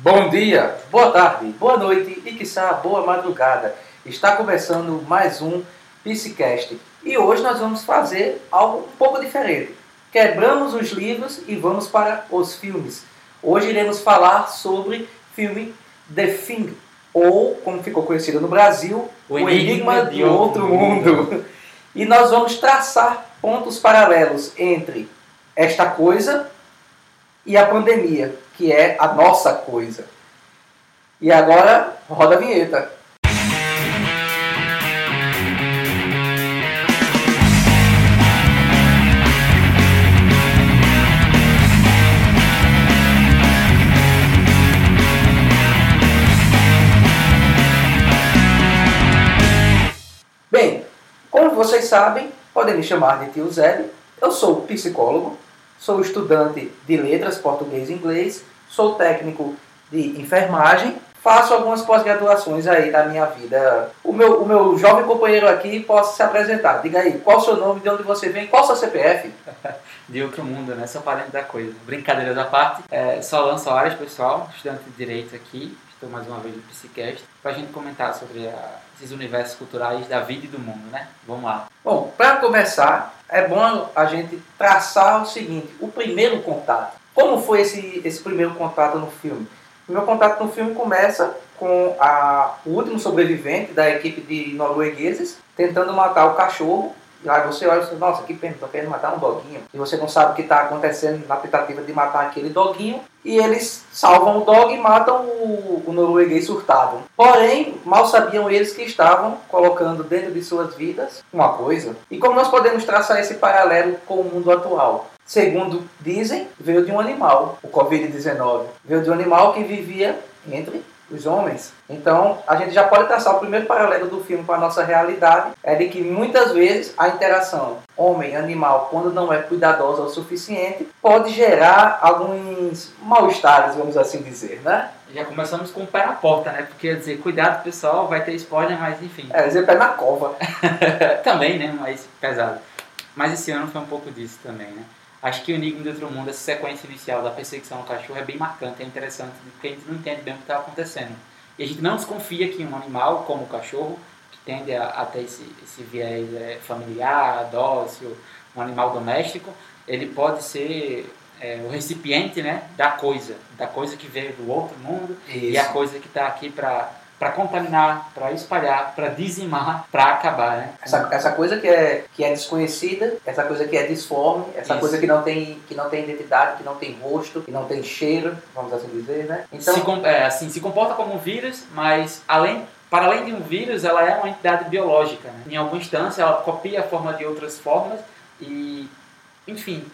Bom dia, boa tarde, boa noite e quiçá boa madrugada. Está começando mais um Psicast e hoje nós vamos fazer algo um pouco diferente. Quebramos os livros e vamos para os filmes. Hoje iremos falar sobre filme The Thing, ou como ficou conhecido no Brasil, O Enigma, de Outro Mundo. E nós vamos traçar pontos paralelos entre esta coisa e a pandemia, que é a nossa coisa. E agora, roda a vinheta. Bem, como vocês sabem, podem me chamar de tio Zé. Eu sou psicólogo, sou estudante de letras português e inglês, sou técnico de enfermagem, faço algumas pós-graduações aí da minha vida. O meu, o meu jovem companheiro aqui possa se apresentar. Diga aí, qual o seu nome, de onde você vem, qual o seu CPF? de outro mundo, né? Só parente da coisa. Brincadeiras à parte. É, sou Soares, pessoal, estudante de Direito aqui. Estou mais uma vez no Psicast para a gente comentar sobre a, esses universos culturais da vida e do mundo, né? Vamos lá. Bom, para começar, é bom a gente traçar o seguinte: o primeiro contato. Como foi esse, esse primeiro contato no filme? O meu contato no filme começa com a, o último sobrevivente da equipe de noruegueses tentando matar o cachorro aí você olha e diz, nossa, que pena, estou querendo matar um doguinho. E você não sabe o que está acontecendo na tentativa de matar aquele doguinho. E eles salvam o dog e matam o, o norueguês surtado. Porém, mal sabiam eles que estavam colocando dentro de suas vidas uma coisa. E como nós podemos traçar esse paralelo com o mundo atual? Segundo dizem, veio de um animal, o Covid-19. Veio de um animal que vivia entre os homens. Então, a gente já pode traçar o primeiro paralelo do filme com a nossa realidade, é de que muitas vezes a interação homem-animal, quando não é cuidadosa o suficiente, pode gerar alguns mal-estares, vamos assim dizer, né? Já começamos com o pé na porta, né? Porque, dizer, cuidado pessoal, vai ter spoiler, mas enfim. É, dizer pé na cova. também, né? Mas pesado. Mas esse ano foi um pouco disso também, né? Acho que o Enigma de Outro Mundo, essa sequência inicial da perseguição ao cachorro é bem marcante, é interessante, porque a gente não entende bem o que está acontecendo. E a gente não desconfia que um animal, como o cachorro, que tende a, a ter esse, esse viés é, familiar, dócil, um animal doméstico, ele pode ser é, o recipiente né, da coisa, da coisa que veio do outro mundo Isso. e a coisa que está aqui para para contaminar, para espalhar, para dizimar, para acabar, né? Essa, essa coisa que é, que é desconhecida, essa coisa que é disforme, essa Isso. coisa que não, tem, que não tem identidade, que não tem rosto, que não tem cheiro, vamos assim dizer, né? Então, se, é, assim, se comporta como um vírus, mas além para além de um vírus, ela é uma entidade biológica. Né? Em alguma instância, ela copia a forma de outras formas e, enfim,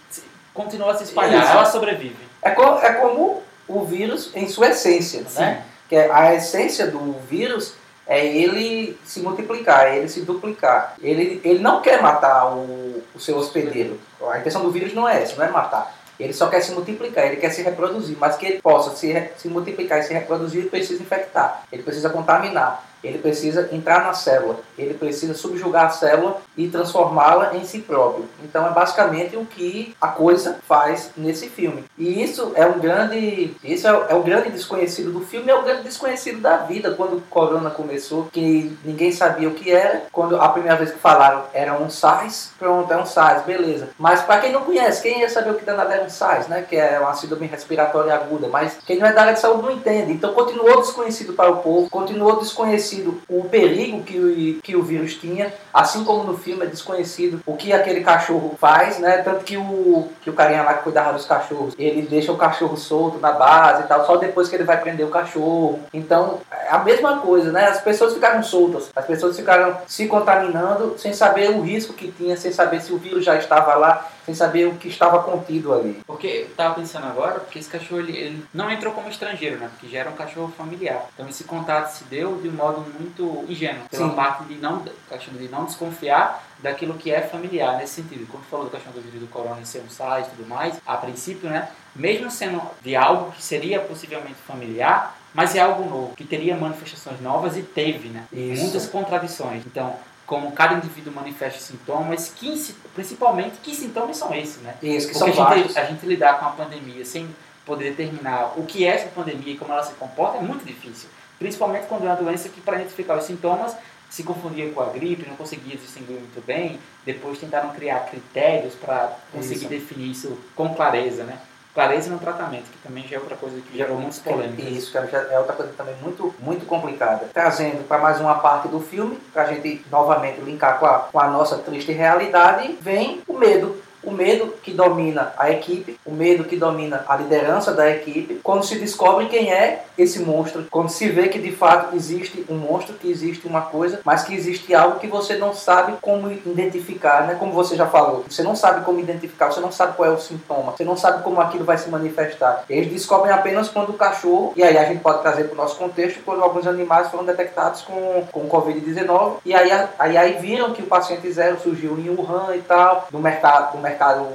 continua a se espalhar. Isso. Ela sobrevive. É, co é como o vírus em sua essência? Sim. né? Que a essência do vírus é ele se multiplicar, é ele se duplicar. Ele, ele não quer matar o, o seu hospedeiro. A intenção do vírus não é essa, não é matar. Ele só quer se multiplicar, ele quer se reproduzir, mas que ele possa se, se multiplicar e se reproduzir, ele precisa infectar, ele precisa contaminar ele precisa entrar na célula, ele precisa subjugar a célula e transformá-la em si próprio. Então é basicamente o que a coisa faz nesse filme. E isso é um grande, isso é, é o grande desconhecido do filme, é o grande desconhecido da vida. Quando o corona começou, que ninguém sabia o que era, quando a primeira vez que falaram era um SARS, pronto, é um SARS, beleza. Mas para quem não conhece, quem ia saber o que danado era um SARS, né? Que é uma síndrome respiratória aguda, mas quem não é da área de saúde não entende. Então continuou desconhecido para o povo, continuou desconhecido desconhecido o perigo que o, que o vírus tinha, assim como no filme é desconhecido o que aquele cachorro faz, né? Tanto que o, que o carinha lá que cuidava dos cachorros, ele deixa o cachorro solto na base e tal, só depois que ele vai prender o cachorro. Então, é a mesma coisa, né? As pessoas ficaram soltas, as pessoas ficaram se contaminando sem saber o risco que tinha, sem saber se o vírus já estava lá sem saber o que estava contido ali. Porque eu estava pensando agora, porque esse cachorro ele, ele, não entrou como estrangeiro, né? Porque já era um cachorro familiar. Então esse contato se deu de um modo muito ingênuo, pela Sim. parte de não, cachorro de não desconfiar daquilo que é familiar nesse sentido. Quando falou do cachorro do vírus do corona ser um SARS e tudo mais, a princípio, né? Mesmo sendo de algo que seria possivelmente familiar, mas é algo novo, que teria manifestações novas e teve, né? Isso. Muitas contradições. Então, como cada indivíduo manifesta sintomas, que, principalmente que sintomas são esses, né? Isso, que Porque são a gente, a gente lidar com a pandemia sem poder determinar o que é essa pandemia e como ela se comporta é muito difícil. Principalmente quando é uma doença que, para identificar os sintomas, se confundia com a gripe, não conseguia distinguir muito bem. Depois tentaram criar critérios para conseguir isso. definir isso com clareza, né? Clareza no tratamento, que também já é outra coisa que gerou muitas polêmicas. Isso, é outra coisa também muito, muito complicada. Trazendo para mais uma parte do filme, para a gente novamente linkar com a, com a nossa triste realidade, vem o medo o medo que domina a equipe, o medo que domina a liderança da equipe, quando se descobre quem é esse monstro, quando se vê que de fato existe um monstro, que existe uma coisa, mas que existe algo que você não sabe como identificar, né? Como você já falou, você não sabe como identificar, você não sabe qual é o sintoma, você não sabe como aquilo vai se manifestar. Eles descobrem apenas quando o cachorro, e aí a gente pode trazer para o nosso contexto, quando alguns animais foram detectados com, com Covid-19, e aí, aí, aí viram que o paciente zero surgiu em Wuhan e tal, no mercado, no mercado mercado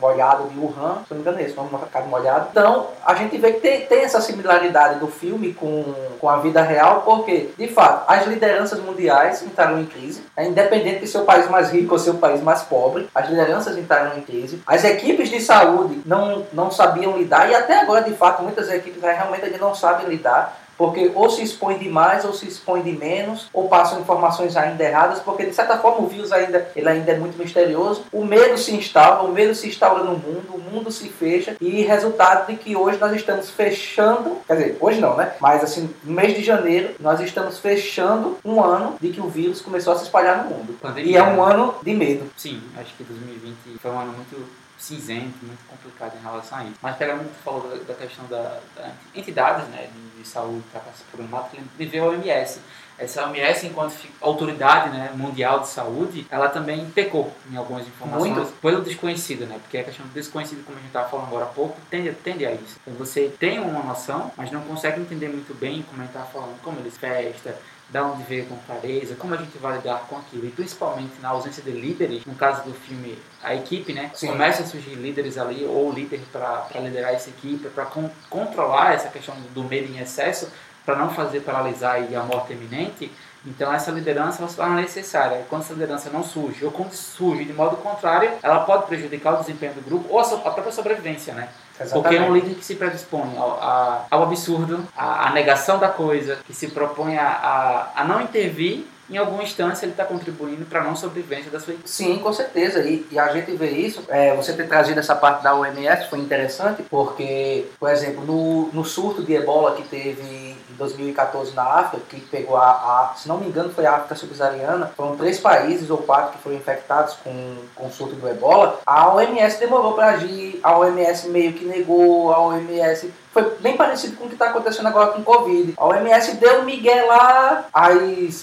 molhado de Wuhan, se não me engano é esse, no mercado molhado. Então, a gente vê que tem, tem essa similaridade do filme com, com a vida real, porque, de fato, as lideranças mundiais entraram em crise, é independente de seu país mais rico ou seu país mais pobre, as lideranças entraram em crise, as equipes de saúde não, não sabiam lidar, e até agora, de fato, muitas equipes realmente não sabem lidar porque ou se expõe demais ou se expõe de menos, ou passam informações ainda erradas, porque de certa forma o vírus ainda, ele ainda é muito misterioso. O medo se instala, o medo se instaura no mundo, o mundo se fecha, e resultado de que hoje nós estamos fechando, quer dizer, hoje não, né? Mas assim, no mês de janeiro, nós estamos fechando um ano de que o vírus começou a se espalhar no mundo. Pandemia. E é um ano de medo. Sim, acho que 2020 foi um ano muito cinzento, muito complicado em relação a isso. Mas pegando muito falou da, da questão da, da, entidades né, de, de saúde que está problemática, ele vê a OMS. Essa OMS, enquanto autoridade né, mundial de saúde, ela também pecou em algumas informações muito. pelo desconhecido, né? Porque a questão do desconhecido, como a gente estava falando agora há pouco, tende, tende a isso. Então você tem uma noção, mas não consegue entender muito bem, como a gente estava falando, como eles festam, da onde veio com clareza, como a gente vai lidar com aquilo. E principalmente na ausência de líderes, no caso do filme, a equipe, né? Sim. Começa a surgir líderes ali, ou líder para liderar essa equipe, para con controlar essa questão do medo em excesso, para não fazer paralisar a morte iminente. Então essa liderança ela se torna necessária. Quando essa liderança não surge, ou quando surge de modo contrário, ela pode prejudicar o desempenho do grupo ou a, a própria sobrevivência, né? Exatamente. Porque é um líder que se predispõe ao, ao absurdo, à, negação da coisa, que se propõe a, a, a não intervir em alguma instância ele está contribuindo para a não sobrevivência da sua equipe. Sim, com certeza. E, e a gente vê isso. É, você ter trazido essa parte da OMS foi interessante, porque, por exemplo, no, no surto de ebola que teve em 2014 na África, que pegou a, a se não me engano, foi a África subsaariana, foram três países ou quatro que foram infectados com, com surto do ebola, a OMS demorou para agir, a OMS meio que negou, a OMS foi bem parecido com o que está acontecendo agora com o Covid. A OMS deu migué lá,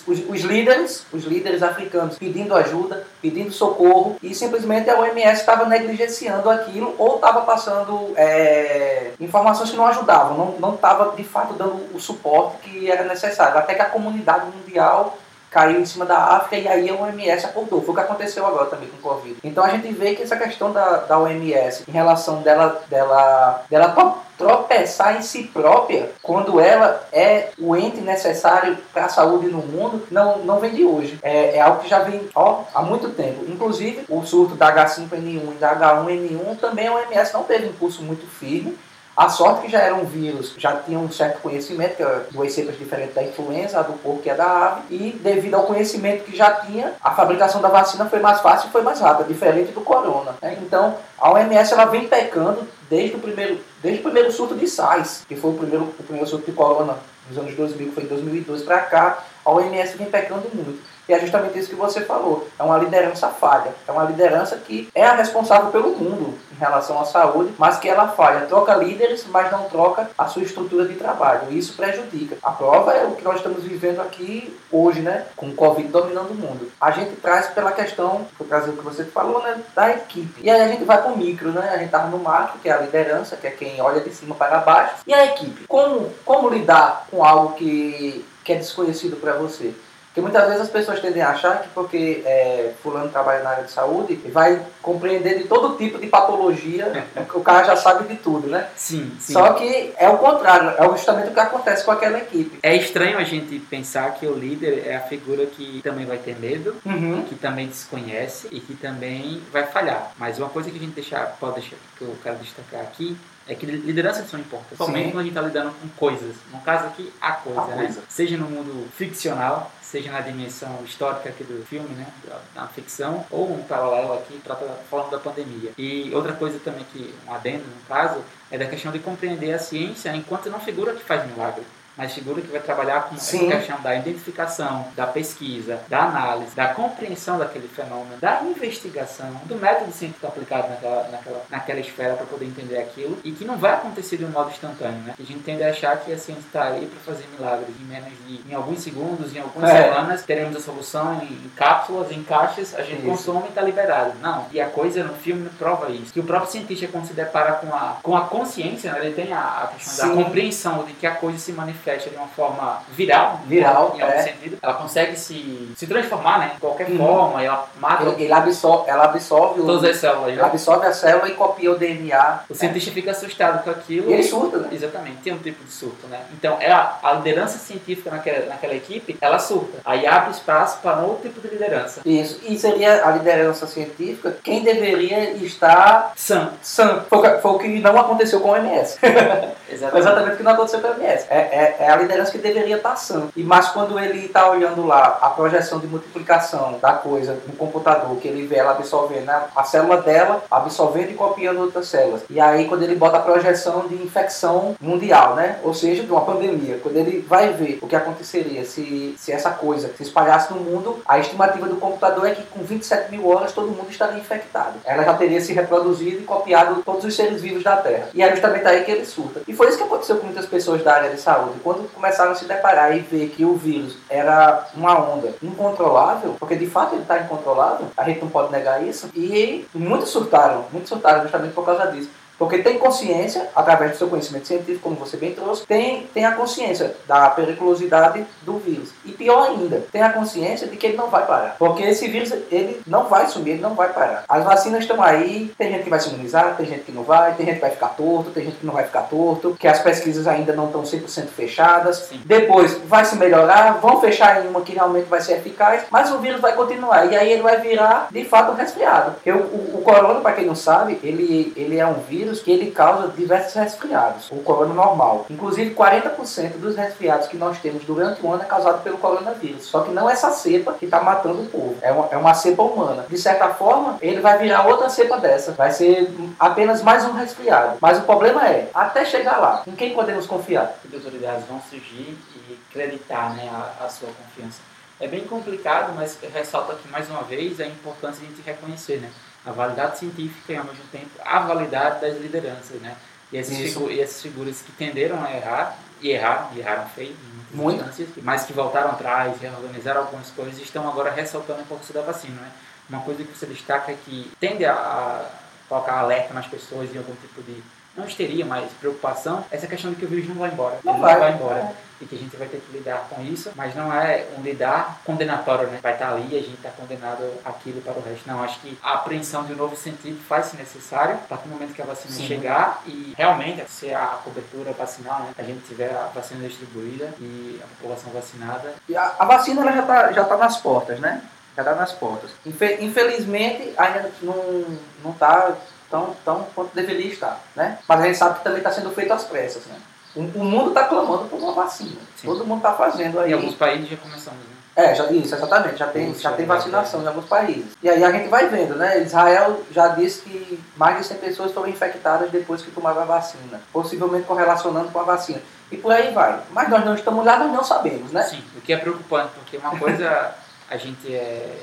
os, os, líderes, os líderes africanos pedindo ajuda, pedindo socorro, e simplesmente a OMS estava negligenciando aquilo ou estava passando é, informações que não ajudavam, não estava de fato dando o suporte que era necessário. Até que a comunidade mundial caiu em cima da África e aí a OMS acordou. Foi o que aconteceu agora também com o Covid. Então a gente vê que essa questão da, da OMS em relação dela, dela, dela tropeçar em si própria quando ela é o ente necessário para a saúde no mundo não, não vem de hoje. É, é algo que já vem ó, há muito tempo. Inclusive, o surto da H5N1 e da H1N1 também a OMS não teve um impulso muito firme a sorte que já era um vírus, já tinha um certo conhecimento, que é duas cepas diferentes da influenza, a do porco que é da ave, e devido ao conhecimento que já tinha, a fabricação da vacina foi mais fácil e foi mais rápida, diferente do corona. Né? Então, a OMS ela vem pecando desde o primeiro, desde o primeiro surto de SARS, que foi o primeiro, o primeiro surto de corona nos anos 2000, que foi em 2002 para cá, a OMS vem pecando muito. E é justamente isso que você falou. É uma liderança falha. É uma liderança que é a responsável pelo mundo em relação à saúde, mas que ela falha. Troca líderes, mas não troca a sua estrutura de trabalho. E isso prejudica. A prova é o que nós estamos vivendo aqui hoje, né? Com o Covid dominando o mundo. A gente traz pela questão, vou trazer o que você falou, né? Da equipe. E aí a gente vai para o micro, né? A gente estava no macro, que é a liderança, que é quem olha de cima para baixo. E a equipe? Como, como lidar com algo que, que é desconhecido para você? Porque muitas vezes as pessoas tendem a achar que porque é, fulano trabalha na área de saúde, vai compreender de todo tipo de patologia, o cara já sabe de tudo, né? Sim, sim. Só que é o contrário, é justamente o que acontece com aquela equipe. É estranho a gente pensar que o líder é a figura que também vai ter medo, uhum. que também desconhece e que também vai falhar. Mas uma coisa que a gente deixar, pode deixar, que eu quero destacar aqui, é que lideranças são importantes. Somente quando a gente está lidando com coisas. No caso aqui, a coisa, a né? Coisa. Seja no mundo ficcional, seja na dimensão histórica aqui do filme, né? Na ficção, ou um paralelo aqui, falando da pandemia. E outra coisa também que, um adendo no caso, é da questão de compreender a ciência enquanto não figura que faz milagre mas figura que vai trabalhar com Sim. essa questão da identificação, da pesquisa, da análise, da compreensão daquele fenômeno, da investigação, do método científico aplicado naquela, naquela, naquela esfera para poder entender aquilo e que não vai acontecer de um modo instantâneo, né? A gente tende a achar que a ciência está aí para fazer milagres em menos de em alguns segundos, em algumas é. semanas, teremos a solução em, em, cápsulas, em caixas, a gente isso. consome e está liberado. Não. E a coisa no filme prova isso. Que o próprio cientista, quando se depara com a, com a consciência, né, ele tem a, a questão Sim. da compreensão de que a coisa se manifesta manifesta de uma forma viral, viral em algum é. sentido. Ela consegue se, se transformar, né? De qualquer uhum. forma, ela mata. Ele, ele absorve, ela absorve todas o, as células. Ela né? absorve a célula e copia o DNA. O cientista é. fica assustado com aquilo. E ele surta, né? Exatamente, tem um tipo de surto, né? Então, é a, liderança científica naquela, naquela equipe, ela surta. Aí abre espaço para outro tipo de liderança. Isso. E seria a liderança científica quem deveria estar sã. Sã. Foi, foi o que não aconteceu com o MS. Exatamente. Exatamente o que não aconteceu com o MS. É, é, é a liderança que deveria estar sã. E, mas quando ele está olhando lá a projeção de multiplicação da coisa no computador, que ele vê ela absorvendo né, a célula dela, absorvendo e copiando outras células. E aí, quando ele bota a projeção de infecção mundial, né? Ou seja, de uma pandemia, quando ele vai ver o que aconteceria se, se essa coisa se espalhasse no mundo, a estimativa do computador é que com 27 mil horas todo mundo estaria infectado. Ela já teria se reproduzido e copiado todos os seres vivos da Terra. E é justamente aí que ele surta. E foi isso que aconteceu com muitas pessoas da área de saúde. Quando começaram a se deparar e ver que o vírus era uma onda incontrolável, porque de fato ele está incontrolável, a gente não pode negar isso, e muitos surtaram, muitos surtaram justamente por causa disso. Porque tem consciência, através do seu conhecimento científico, como você bem trouxe, tem, tem a consciência da periculosidade do vírus. E pior ainda, tem a consciência de que ele não vai parar. Porque esse vírus, ele não vai sumir, ele não vai parar. As vacinas estão aí, tem gente que vai se imunizar, tem gente que não vai, tem gente que vai ficar torto, tem gente que não vai ficar torto, que as pesquisas ainda não estão 100% fechadas. Sim. Depois vai se melhorar, vão fechar em uma que realmente vai ser eficaz, mas o vírus vai continuar. E aí ele vai virar, de fato, um resfriado. O, o corona, para quem não sabe, ele, ele é um vírus vírus que ele causa diversos resfriados, o corona normal. Inclusive 40% dos resfriados que nós temos durante o ano é causado pelo coronavírus. Só que não é essa cepa que está matando o povo, é uma, é uma cepa humana. De certa forma, ele vai virar outra cepa dessa, vai ser apenas mais um resfriado. Mas o problema é, até chegar lá, em quem podemos confiar? As autoridades vão surgir e acreditar né, a, a sua confiança. É bem complicado, mas ressalto aqui mais uma vez a importância de a gente reconhecer, né? a validade científica e ao mesmo tempo a validade das lideranças, né? E essas, figu e essas figuras que tenderam a errar, e erraram, e erraram feio em muitas instâncias, mas que voltaram atrás, reorganizaram algumas coisas, estão agora ressaltando a importância da vacina, né? Uma coisa que você destaca é que tende a, a colocar alerta nas pessoas em algum tipo de não teria mais preocupação, essa questão de que o vírus não vai embora. Não, vai, não vai embora. É. E que a gente vai ter que lidar com isso, mas não é um lidar condenatório, né? Vai estar ali e a gente está condenado aquilo para o resto. Não, acho que a apreensão de um novo sentido faz-se necessário a partir do momento que a vacina Sim. chegar e realmente, se a cobertura vacinal, né? a gente tiver a vacina distribuída e a população vacinada. E a, a vacina ela já está já tá nas portas, né? Já está nas portas. Infelizmente, ainda não está tão, tão quanto deveria estar, né? Mas a gente sabe que também está sendo feito às pressas, né? O, o mundo está clamando por uma vacina. Sim. Todo mundo está fazendo aí. Em alguns países já começamos, né? É, já, isso, exatamente. Já tem, já tem vacinação em alguns países. E aí a gente vai vendo, né? Israel já disse que mais de 100 pessoas foram infectadas depois que tomaram a vacina. Possivelmente correlacionando com a vacina. E por aí vai. Mas nós não estamos lá, nós não sabemos, né? Sim, o que é preocupante, porque uma coisa a gente é,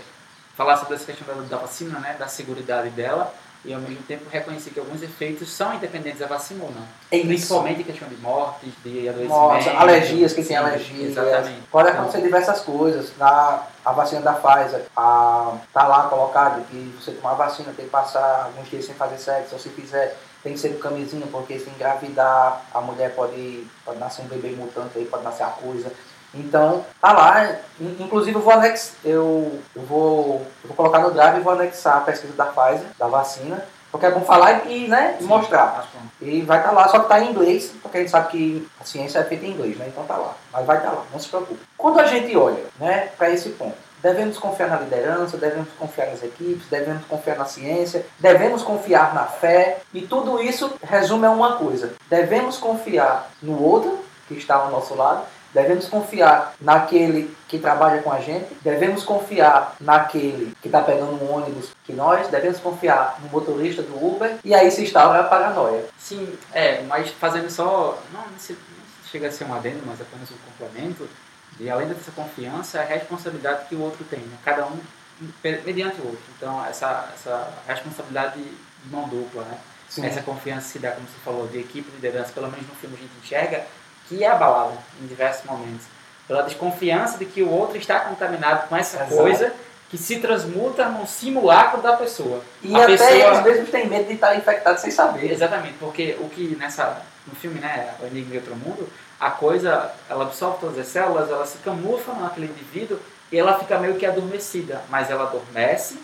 falar sobre essa questão da, da vacina, né? Da segurança dela e ao mesmo tempo reconhecer que alguns efeitos são independentes da vacina ou não. É Principalmente em questão de mortes, de adoecimentos. Mortes, alergias, quem tem alergia. Exatamente. Pode acontecer então, diversas coisas. Na, a vacina da Pfizer, a, tá lá colocado que você tomar a vacina tem que passar alguns dias sem fazer sexo, ou se fizer tem que ser camisinha, porque se engravidar, a mulher pode, pode nascer um bebê mutante aí, pode nascer a coisa. Então, tá lá. Inclusive, eu vou, anex, eu, eu, vou, eu vou colocar no drive e vou anexar a pesquisa da Pfizer, da vacina, porque é bom falar e, né, e mostrar. E vai estar tá lá, só que está em inglês, porque a gente sabe que a ciência é feita em inglês, né? Então tá lá. Mas vai estar tá lá, não se preocupe. Quando a gente olha né, para esse ponto, Devemos confiar na liderança, devemos confiar nas equipes, devemos confiar na ciência, devemos confiar na fé. E tudo isso resume a uma coisa: devemos confiar no outro que está ao nosso lado, devemos confiar naquele que trabalha com a gente, devemos confiar naquele que está pegando um ônibus que nós, devemos confiar no motorista do Uber, e aí se instala a paranoia. Sim, é, mas fazendo só. Não, não chega a ser um adendo, mas apenas um complemento e além dessa confiança, é a responsabilidade que o outro tem, né? cada um mediante o outro. Então, essa, essa responsabilidade de mão dupla, né? Sim. Essa confiança se dá, como você falou, de equipe, liderança, pelo menos no filme a gente enxerga, que é abalada em diversos momentos. Pela desconfiança de que o outro está contaminado com essa Exato. coisa que se transmuta num simulacro da pessoa. E a até pessoa... eles mesmos têm medo de estar infectado sem saber. Exatamente, porque o que nessa, no filme, né, O Enigma de Outro Mundo, a coisa, ela absorve todas as células, ela se camufla naquele indivíduo e ela fica meio que adormecida, mas ela adormece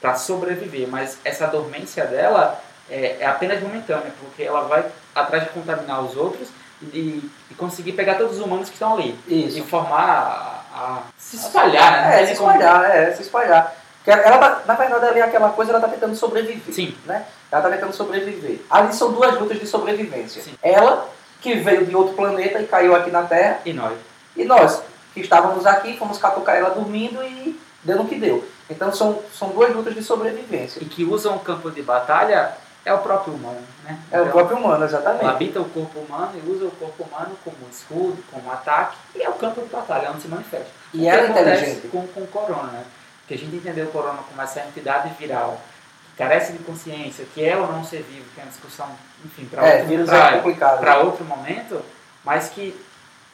para sobreviver, mas essa dormência dela é, é, apenas momentânea, porque ela vai atrás de contaminar os outros e, e conseguir pegar todos os humanos que estão ali Isso. e formar a, a se espalhar, né? É, se espalhar, é, se espalhar. Ela, tá, na verdade, ali aquela coisa, ela está tentando sobreviver. Sim. Né? Ela está tentando sobreviver. Ali são duas lutas de sobrevivência. Sim. Ela que veio de outro planeta e caiu aqui na Terra. E nós. E nós, que estávamos aqui, fomos catucar ela dormindo e deu no que deu. Então são, são duas lutas de sobrevivência. E que usam o campo de batalha é o próprio humano, né? É então, o próprio humano, exatamente. Habita o corpo humano e usa o corpo humano como escudo, como ataque, e é o campo de batalha, onde se manifesta. E ela é inteligente. Com, com o corona, né? Porque a gente entendeu o corona como essa entidade viral carece de consciência, que é ou não ser vivo, que é uma discussão, enfim, para é, outro, é outro momento, mas que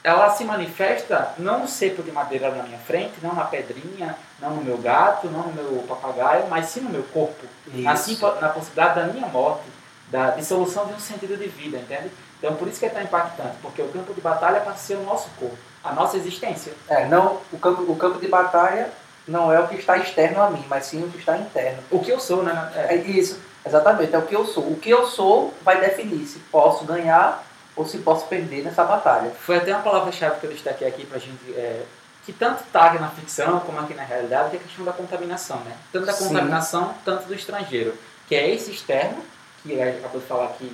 ela se manifesta não no cepo de madeira na minha frente, não na pedrinha, não no meu gato, não no meu papagaio, mas sim no meu corpo. Assim, na possibilidade da minha morte, da dissolução de um sentido de vida, entende? Então por isso que é tão impactante, porque o campo de batalha passa a ser o nosso corpo, a nossa existência. É, não, o campo, o campo de batalha não é o que está externo a mim, mas sim o que está interno. O que eu sou, né? É. é isso, exatamente, é o que eu sou. O que eu sou vai definir se posso ganhar ou se posso perder nessa batalha. Foi até uma palavra-chave que eu destaquei aqui para a gente, é, que tanto está na ficção como aqui na realidade, que é a questão da contaminação, né? Tanto da contaminação, Sim. tanto do estrangeiro, que é esse externo, que a gente acabou de falar aqui,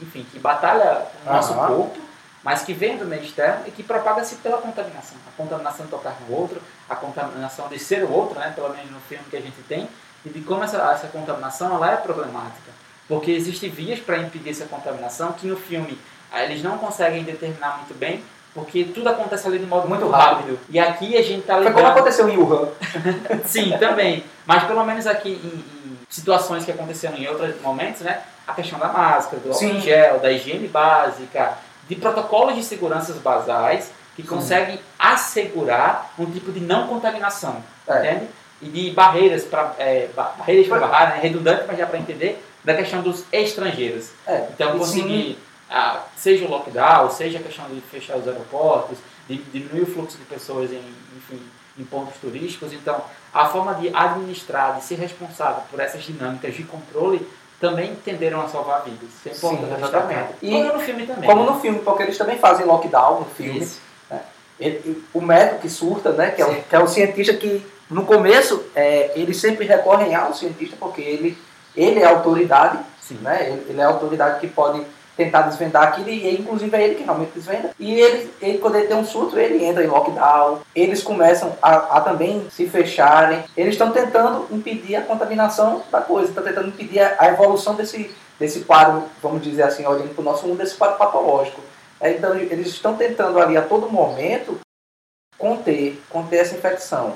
enfim, que batalha o nosso corpo, mas que vem do meio externo e que propaga-se pela contaminação. A contaminação de tocar no outro, a contaminação de ser o outro, né, pelo menos no filme que a gente tem, e de como essa, essa contaminação ela é problemática. Porque existem vias para impedir essa contaminação que no filme eles não conseguem determinar muito bem, porque tudo acontece ali de modo muito rápido. rápido. E aqui a gente está ligando... Foi como aconteceu em Wuhan. Sim, também. Mas pelo menos aqui em, em, situações que aconteceram em outros momentos, né? A questão da máscara, do álcool gel, da higiene básica, de protocolos de segurança basais que Sim. conseguem assegurar um tipo de não contaminação, é. entende? E de barreiras para é, barreiras para barrar, né? redundante, mas já para entender, da questão dos estrangeiros. É. Então conseguir, ah, seja o lockdown, seja a questão de fechar os aeroportos, de diminuir o fluxo de pessoas em, enfim, em pontos turísticos. Então, a forma de administrar, de ser responsável por essas dinâmicas de controle também tenderam a salvar vidas. Isso é importante. Sim, exatamente. E, como no filme também. Como né? no filme, porque eles também fazem lockdown no filme. Né? Ele, o médico que surta, né, que é, o, que é o cientista que, no começo, é, eles sempre recorrem ao cientista porque ele, ele é a autoridade, Sim. né, ele, ele é a autoridade que pode tentar desvendar aquilo e inclusive é ele que realmente desvenda. E ele, ele quando ele tem um surto, ele entra em lockdown, eles começam a, a também se fecharem, eles estão tentando impedir a contaminação da coisa, estão tentando impedir a, a, evolução desse, desse quadro, vamos dizer assim, olhando para o nosso mundo, desse quadro patológico. É, então eles estão tentando ali a todo momento conter, conter essa infecção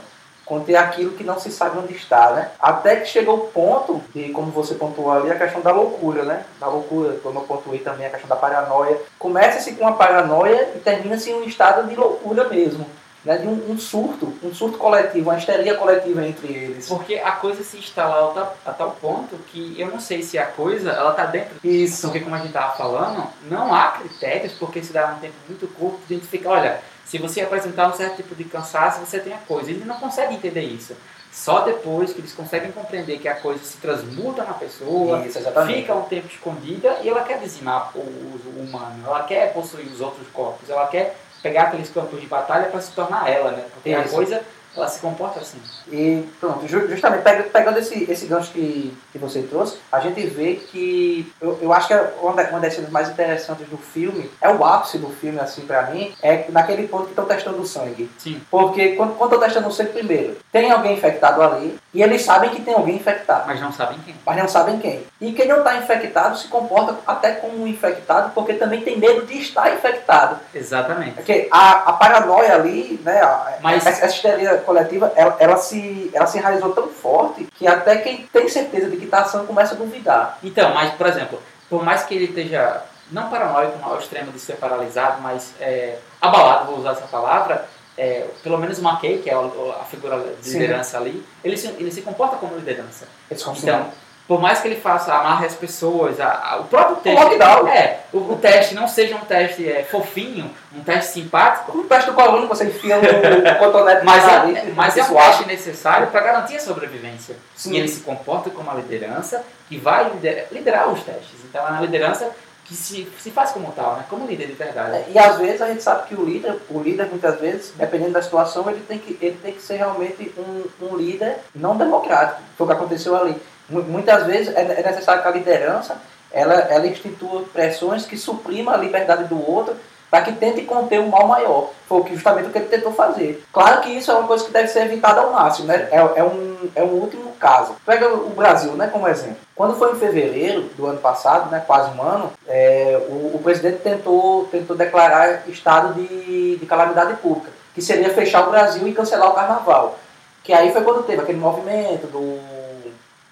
conter aquilo que não se sabe onde está, né? Até que chegou o ponto de, como você pontuou ali, a questão da loucura, né? Da loucura, como eu pontuei também a questão da paranoia. Começa-se com a paranoia e termina-se em um estado de loucura mesmo. Né, de um, um, surto, um surto coletivo, uma histeria coletiva entre eles. Porque a coisa se instala a tal, a ponto que eu não sei se a coisa ela tá dentro. Isso. Porque como a gente estava falando, não há critérios, porque se dá um tempo muito curto de identificar, olha, se você apresentar um certo tipo de cansaço, você tem a coisa. Eles não conseguem entender isso. Só depois que eles conseguem compreender que a coisa se transmuta na pessoa, isso, fica um tempo escondida e ela quer dizimar o, o humano, ela quer possuir os outros corpos, ela quer pegar aqueles campos de batalha para se tornar ela, né? Porque isso. a coisa ela se comporta assim. E pronto, justamente pegando esse, esse gancho que, que você trouxe, a gente vê que eu, eu acho que é uma, uma das cenas mais interessantes do filme, é o ápice do filme, assim, pra mim, é naquele ponto que estão testando o sangue. Sim. Porque quando estão testando o sangue primeiro, tem alguém infectado ali, e eles sabem que tem alguém infectado. Mas não sabem quem. Mas não sabem quem. E quem não está infectado se comporta até como um infectado, porque também tem medo de estar infectado. Exatamente. Porque a, a paranoia ali, né, a, Mas- essa histeria coletiva, ela, ela, se, ela se enraizou tão forte que até quem tem certeza de que está ação começa a duvidar. Então, mas, por exemplo, por mais que ele esteja, não paranoico ao extremo de ser paralisado, mas é, abalado, vou usar essa palavra, é, pelo menos o McKay, que é o- a figura de Sim. liderança ali, ele se, ele se comporta como liderança. Eles Então, por mais que ele faça, amarre as pessoas, a- a- o próprio teste. lockdown. É, o, o teste não seja um teste é, fofinho, um teste simpático, um teste do coluna que você enfia no cotonete mas é, nariz, mas é um teste necessário para garantir a sobrevivência. Sim. E ele se comporta como uma liderança que vai liderar, liderar os testes. Então é uma liderança que se, se faz como tal, né? como líder de verdade. É, E às vezes a gente sabe que o líder, o líder muitas vezes, dependendo da situação, ele tem que, ele tem que ser realmente um, um líder não democrático. Foi o que aconteceu ali. Mu- Muitas vezes é é necessário que a liderança ela, ela institua pressões que suprimam a liberdade do outro para que tente conter um mal maior. Foi justamente o que ele tentou fazer. Claro que isso é uma coisa que deve ser evitada ao máximo, né? É, é um, é um último caso. Pega o Brasil né, como exemplo. Quando foi em fevereiro do ano passado, né, quase um ano, é, o, o presidente tentou, tentou declarar estado de, de calamidade pública, que seria fechar o Brasil e cancelar o carnaval. Que aí foi quando teve aquele movimento do,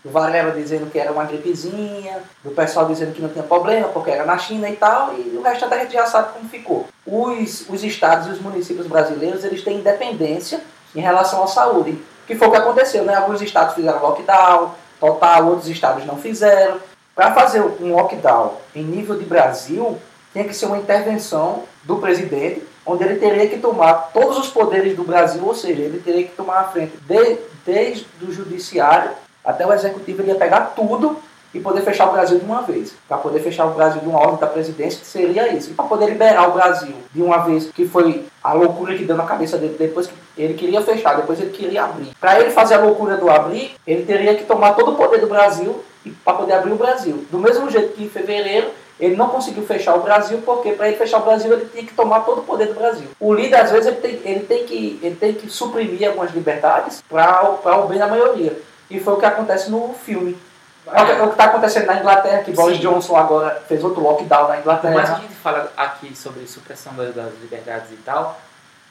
do Varela dizendo que era uma gripezinha, do pessoal dizendo que não tinha problema porque era na China e tal, e o resto da gente já sabe como ficou. Os, os estados e os municípios brasileiros, eles têm independência em relação à saúde, que foi o que aconteceu, né? Alguns estados fizeram lockdown total, outros estados não fizeram. Para fazer um lockdown em nível de Brasil, tinha que ser uma intervenção do presidente, onde ele teria que tomar todos os poderes do Brasil, ou seja, ele teria que tomar a frente de, desde o judiciário até o executivo, ele ia pegar tudo e poder fechar o Brasil de uma vez. Para poder fechar o Brasil de uma ordem da presidência, seria isso. E para poder liberar o Brasil de uma vez, que foi a loucura que deu na cabeça dele, depois que ele queria fechar, depois ele queria abrir. Para ele fazer a loucura do abrir, ele teria que tomar todo o poder do Brasil para poder abrir o Brasil. Do mesmo jeito que em fevereiro, ele não conseguiu fechar o Brasil, porque para ele fechar o Brasil, ele tinha que tomar todo o poder do Brasil. O líder, às vezes, ele tem, ele tem, que, ele tem que suprimir algumas liberdades para o bem da maioria. E foi o que acontece no filme. É o que- é o está acontecendo na Inglaterra, que Boris Sim. Johnson agora fez outro lockdown na Inglaterra. a gente fala aqui sobre supressão das, liberdades e tal,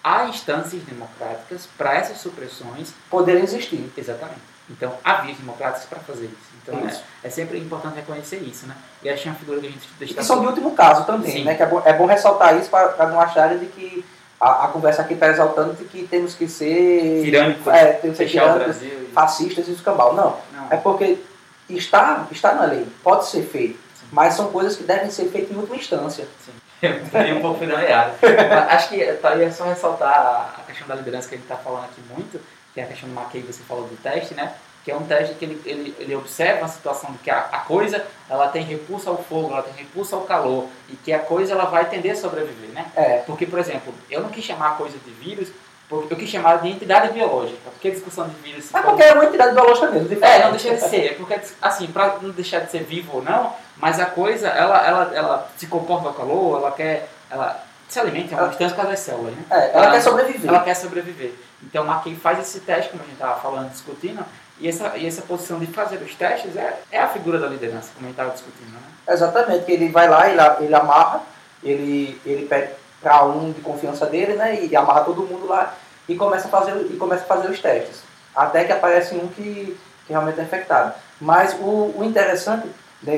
há instâncias democráticas para essas supressões, Poderem existir. exatamente. Então, há vias democráticas para fazer isso. Então, Isso. é, é sempre importante reconhecer isso, né? E que é uma figura que a gente E destaca. são de último caso também, Sim. né? Que é bom, é bom ressaltar isso para não acharem de que a, a conversa aqui está exaltando de que temos que ser. Tirânicos, É, temos que ser tirânicos, e- fascistas e os cambal. Não. Não, É porque está, está na lei, pode ser feito. Sim. Mas são coisas que devem ser feitas em última instância. Eu teria um pouco meada. Acho que tá, ia só ressaltar a questão da liderança que a gente está falando aqui muito, que é a questão do que você falou do teste, né? Que é um teste que ele, ele, ele observa a situação de que a, a coisa ela tem repulso ao fogo, ela tem repulso ao calor, e que a coisa ela vai tender a sobreviver, né? É. Porque, por exemplo, eu não quis chamar a coisa de vírus, porque eu quis chamar de entidade biológica, porque a discussão de vírus... for- porque é uma entidade biológica mesmo. de é, não deixa de ser. É porque, assim, pra não deixar de ser vivo ou não, mas a coisa, ela, ela, ela se comporta ao calor, ela quer. Ela se alimenta uma distância com as células, né? É, ela quer sobreviver. Ela quer sobreviver. Então, a quem faz esse teste, como a gente estava falando, discutindo, e essa, e essa posição de fazer os testes é, é a figura da liderança, como a gente estava discutindo, né? Exatamente, que ele vai lá, ele, ele amarra, ele, ele pede para um de confiança dele, né? E amarra todo mundo lá e começa a fazer, e começa a fazer os testes. Até que aparece um que, que realmente é infectado. Mas o, o interessante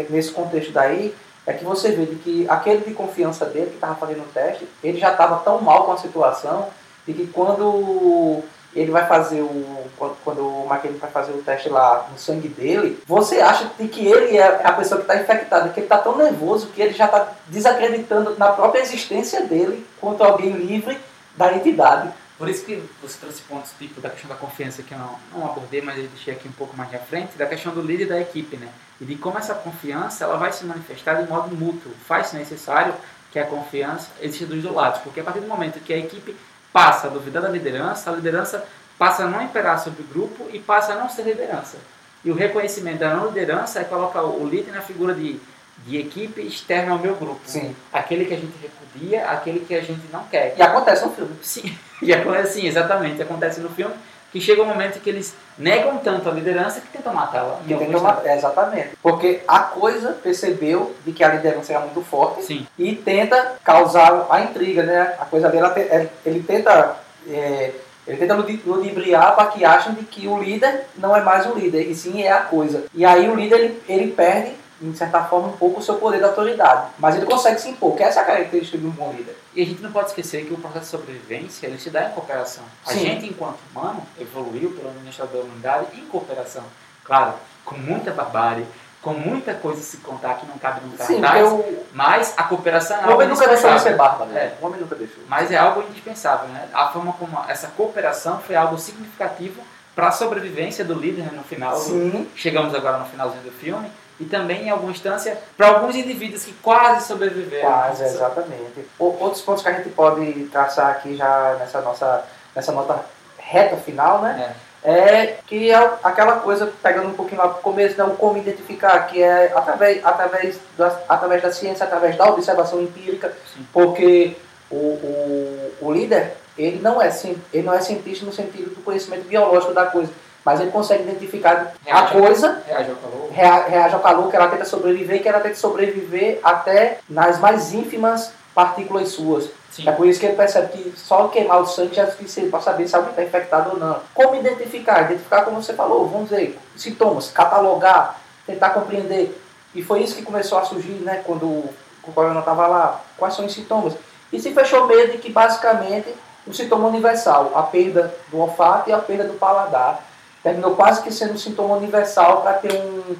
nesse contexto daí é que você vê que aquele de confiança dele que estava fazendo o teste, ele já estava tão mal com a situação de que quando ele vai fazer o. Quando, o McKinney vai fazer o teste lá no sangue dele, você acha que ele é a pessoa que está infectada, que ele está tão nervoso que ele já está desacreditando na própria existência dele quanto alguém livre da entidade. Por isso que você trouxe pontos tipo da questão da confiança que eu não, não abordei, mas eu deixei aqui um pouco mais à frente, da questão do líder da equipe, né? E de como essa confiança ela vai se manifestar de modo mútuo. Faz necessário que a confiança exista dos dois lados, porque a partir do momento que a equipe passa a duvidar da liderança, a liderança passa a não imperar sobre o grupo e passa a não ser liderança. E o reconhecimento da não liderança é colocar o líder na figura de, de equipe externa ao meu grupo. Sim. Aquele que a gente repudia, aquele que a gente não quer. E acontece no filme. Sim, e acontece, sim, exatamente. Acontece no filme que chega um momento que eles negam tanto a liderança que tentam matá-la. Que tentam matar, exatamente. Porque a coisa percebeu de que a liderança era muito forte Sim. e tenta causar a intriga, né? A coisa dele, ele tenta... É, ele tenta ludibriar para que achem de que o líder não é mais o líder, e sim é a coisa. E aí o líder ele, ele perde, de certa forma, um pouco o seu poder de autoridade. Mas ele consegue se impor, que essa é a característica de um bom líder. E a gente não pode esquecer que o processo de sobrevivência ele se dá em cooperação. A Sim. gente, enquanto humano, evoluiu pelo Ministério da Humanidade em cooperação. Claro, com muita barbárie, com muita coisa a se contar que não cabe num Sim, cartaz, o, mas a cooperação é o algo homem nunca deixou de ser bárbaro. né? É. O homem nunca deixou. Mas é algo indispensável, né? A forma como essa cooperação foi algo significativo para a sobrevivência do líder né, no final. do- Sim, Chegamos agora no finalzinho do filme. E também, em alguma instância, para alguns indivíduos que quase sobreviveram. quase, exatamente. O- Outros pontos que a gente pode traçar aqui já nessa nossa nessa nota reta final, né? É. é que é aquela coisa, pegando um pouquinho lá pro começo, né, o como identificar, que é através, através, da, através da ciência, através da observação empírica, Sim. porque o, o, o líder, ele não, é, ele não é cientista no sentido do conhecimento biológico da coisa, mas ele consegue identificar a Reage- coisa, Reage ao calor. rea- reage ao calor, que ela tenta sobreviver, que ela tenta sobreviver até nas mais ínfimas partículas suas. Sim. É por isso que ele percebe que só queimar o sangue já é suficiente para saber se alguém está infectado ou não. Como identificar? Identificar, como você falou, vamos dizer, sintomas, catalogar, tentar compreender. E foi isso que começou a surgir, né, quando o Corona estava lá. Quais são os sintomas? E se fechou medo de que, basicamente, o sintoma universal, a perda do olfato e a perda do paladar, terminou quase que sendo um sintoma universal para ter um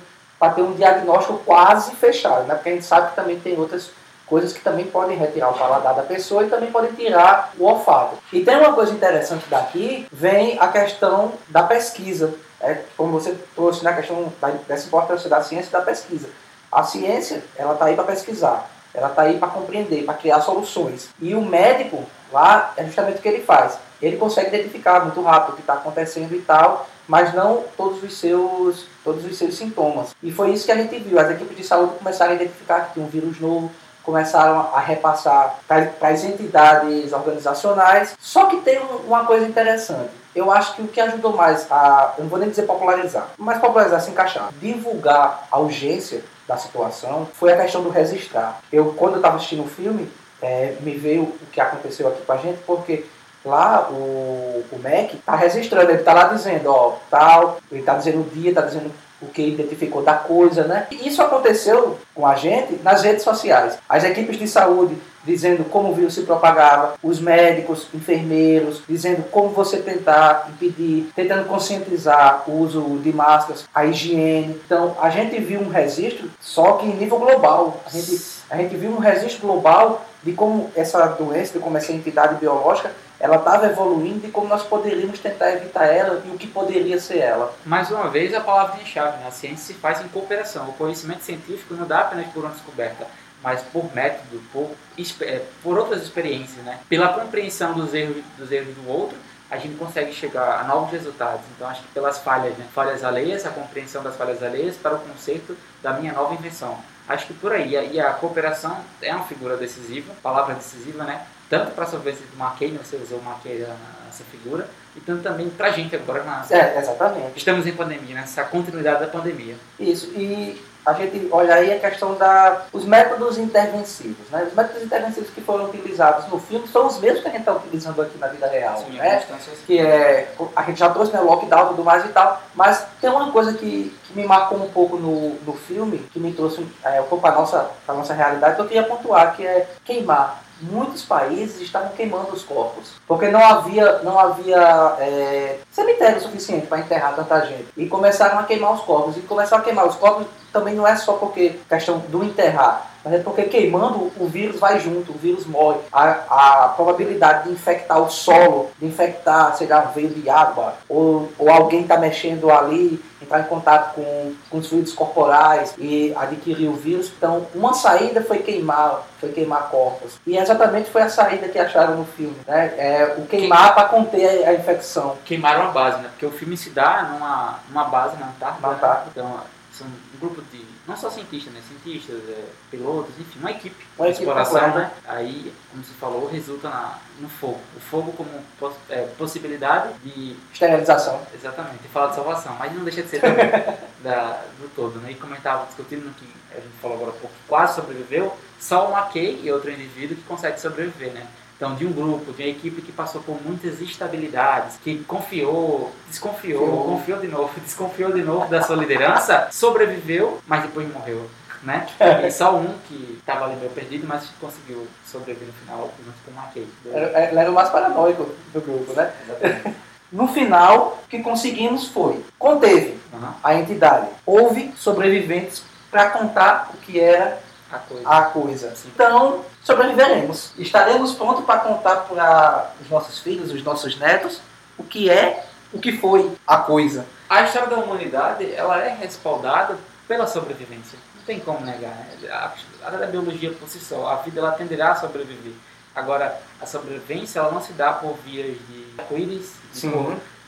ter um diagnóstico quase fechado, né? Porque a gente sabe que também tem outras coisas que também podem retirar o paladar da pessoa e também podem tirar o olfato. E tem uma coisa interessante daqui, vem a questão da pesquisa. É, como você trouxe na questão da, dessa importância da ciência e da pesquisa. A ciência, ela está aí para pesquisar, ela está aí para compreender, para criar soluções. E o médico, lá, é justamente o que ele faz. Ele consegue identificar muito rápido o que está acontecendo e tal, mas não todos os seus todos os seus sintomas. E foi isso que a gente viu. As equipes de saúde começaram a identificar que tinha um vírus novo, começaram a repassar para as entidades organizacionais. Só que tem um- uma coisa interessante. Eu acho que o que ajudou mais a, eu não vou nem dizer popularizar, mas popularizar, se encaixar, divulgar a urgência da situação, foi a questão do registrar. Eu, quando eu estava assistindo o filme, é, me veio o que aconteceu aqui com a gente, porque lá o, o MEC está registrando, ele está lá dizendo, ó, tal, ele está dizendo o dia, está dizendo o que identificou da coisa, né? E isso aconteceu com a gente nas redes sociais. As equipes de saúde dizendo como o vírus se propagava, os médicos, enfermeiros, dizendo como você tentar impedir, tentando conscientizar o uso de máscaras, a higiene. Então, a gente viu um registro, só que em nível global. A gente, a gente viu um registro global de como essa doença, de como essa entidade biológica, ela estava evoluindo e como nós poderíamos tentar evitar ela e o que poderia ser ela. Mais uma vez, a palavra-chave, né? A ciência se faz em cooperação. O conhecimento científico não dá apenas por uma descoberta, mas por método, por, eh, por outras experiências, né? Pela compreensão dos erros, dos erros do outro, a gente consegue chegar a novos resultados. Então, acho que pelas falhas, né? Falhas alheias, a compreensão das falhas alheias para o conceito da minha nova invenção. Acho que por aí. E a- cooperação é uma figura decisiva, palavra decisiva, né? Tanto para a sobrevivência do Mackay, né? você usou o Mackay nessa figura, e tanto também para a gente agora na, É, exatamente. Estamos em pandemia, né? essa continuidade da pandemia. Isso, e a gente olha aí a questão da os métodos intervensivos, né? Os métodos intervensivos que foram utilizados no filme são os mesmos que a gente está utilizando aqui na vida real, né? Que é, a gente já trouxe né, o lockdown tudo mais e tal, mas tem uma coisa que, que me marcou um pouco no, no filme, que me trouxe é, um pouco para nossa, pra nossa realidade, que eu queria pontuar, que é queimar. Muitos países estavam queimando os corpos, porque não havia, não havia é, cemitério suficiente para enterrar tanta gente. E começaram a queimar os corpos. E começaram a queimar os corpos também não é só porque questão do enterrar, mas é porque queimando o vírus vai junto, o vírus morre. A, a probabilidade de infectar o solo, de infectar, sei lá, um veio de água, ou, ou alguém está mexendo ali, entrar em contato com, com os fluidos corporais e adquirir o vírus. Então, uma saída foi queimar, foi queimar corpos. E exatamente foi a saída que acharam no filme, né? É o queimar para conter a, infecção. Queimaram a base, né? Porque o filme se dá numa, numa base na Antártida. Na Antártida. Né? Então, são um grupo de não só cientistas, né? Cientistas, é, pilotos, enfim, uma equipe uma de exploração, né? Aí, como você falou, resulta na, no fogo. O fogo como poss é, possibilidade de... Esterilização. Exatamente, e falar de salvação, mas não deixa de ser também da, do todo, né? E como estava discutindo, que a gente falou agora há pouco, quase sobreviveu, só o McKay e outro indivíduo que consegue sobreviver, né? Então, de um grupo, de uma equipe que passou por muitas instabilidades, que confiou, desconfiou, Confiou. confiou de novo, desconfiou de novo da sua liderança, sobreviveu, mas depois morreu. Né? E só um que estava ali meio perdido, mas conseguiu sobreviver no final junto com o Marquês. Ele era o mais paranoico do grupo, né? No final, o que conseguimos foi, conteve uhum. a entidade. Houve sobreviventes para contar o que era a coisa. A coisa. Então, sobreviveremos. Estaremos prontos para contar para os nossos filhos, os nossos netos, o que é, o que foi a coisa. A história da humanidade, ela é respaldada pela sobrevivência. Não tem como negar. Né? A, a, a biologia por si só, a vida ela tenderá a sobreviver. Agora, a sobrevivência ela não se dá por vias de arco-íris, de,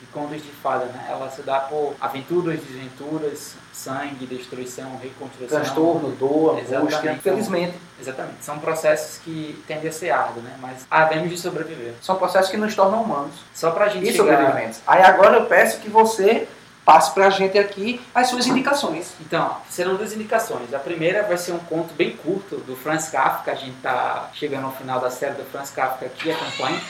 de contos de fada, né? Ela se dá por aventuras, desventuras, sangue, destruição, reconstrução. Transtorno, dor, angústia, infelizmente. Exatamente. São processos que tendem a ser árduos, né? Mas havemos de sobreviver. São processos que nos tornam humanos. Só pra gente e chegar... sobreviventes. Aí agora eu peço que você passe pra gente aqui as suas indicações. Então, serão duas indicações. A primeira vai ser um conto bem curto do Franz Kafka. A gente tá chegando ao final da série do Franz Kafka aqui, acompanhe.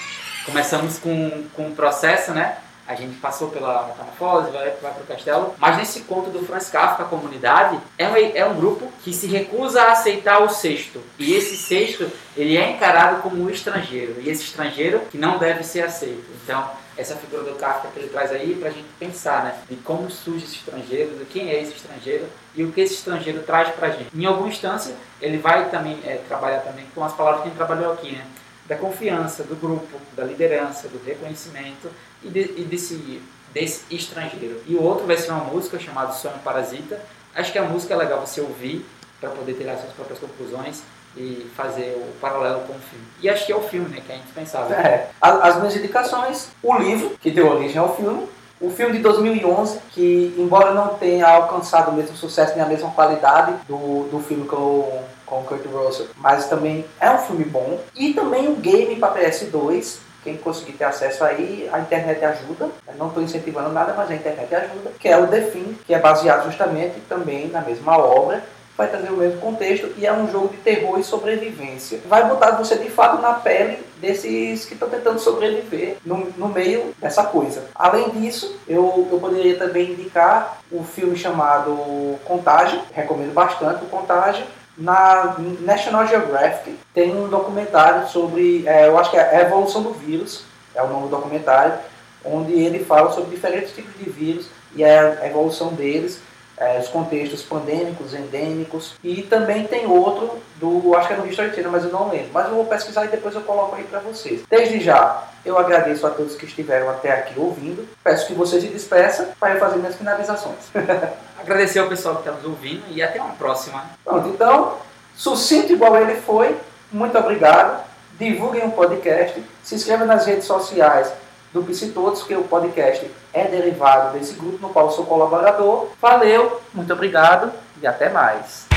Começamos com, com um processo, né? A gente passou pela metamorfose, vai, vai para o castelo. Mas nesse conto do Franz Kafka, a comunidade, é um, é um grupo que se recusa a aceitar o sexto. E esse sexto, ele é encarado como um estrangeiro. E esse estrangeiro que não deve ser aceito. Então, essa figura do Kafka que ele traz aí para a gente pensar, né? De como surge esse estrangeiro, de quem é esse estrangeiro e o que esse estrangeiro traz para a gente. Em alguma instância, ele vai também é, trabalhar também com as palavras que gente trabalhou aqui, né? Da confiança, do grupo, da liderança, do reconhecimento e, de, e desse, desse estrangeiro. E o outro vai ser uma música chamada Sonho Parasita. Acho que a música é legal você ouvir para poder tirar suas próprias conclusões e fazer o paralelo com o filme. E acho que é o filme, né, que é indispensável. É, as minhas indicações, o livro, que deu origem ao filme, o filme de 2011, que embora não tenha alcançado o mesmo sucesso nem a mesma qualidade do, do filme com, com Kurt Russell, mas também é um filme bom. E também um game para PS2, quem conseguir ter acesso aí, a internet ajuda. Eu não estou incentivando nada, mas a internet ajuda. Que é o The Thing, que é baseado justamente também na mesma obra. Vai trazer o mesmo contexto e é um jogo de terror e sobrevivência. Vai botar você de fato na pele desses que estão tentando sobreviver no, no meio dessa coisa. Além disso, eu, eu poderia também indicar o filme chamado Contágio. Recomendo bastante o Contágio na National Geographic tem um documentário sobre, é, eu acho que é a evolução do vírus, é o nome do documentário, onde ele fala sobre diferentes tipos de vírus e a evolução deles, é, os contextos pandêmicos, endêmicos, e também tem outro do, acho que é no History Channel, mas eu não lembro. Mas eu vou pesquisar e depois eu coloco aí para vocês. Desde já, eu agradeço a todos que estiveram até aqui ouvindo. Peço que vocês se despeçam para eu fazer minhas finalizações. Agradecer ao pessoal que está nos ouvindo e até uma próxima. Pronto, então, sucinto igual ele foi, muito obrigado. Divulguem o podcast, se inscrevam nas redes sociais do Todos, que o podcast é derivado desse grupo no qual sou colaborador. Valeu, muito obrigado e até mais.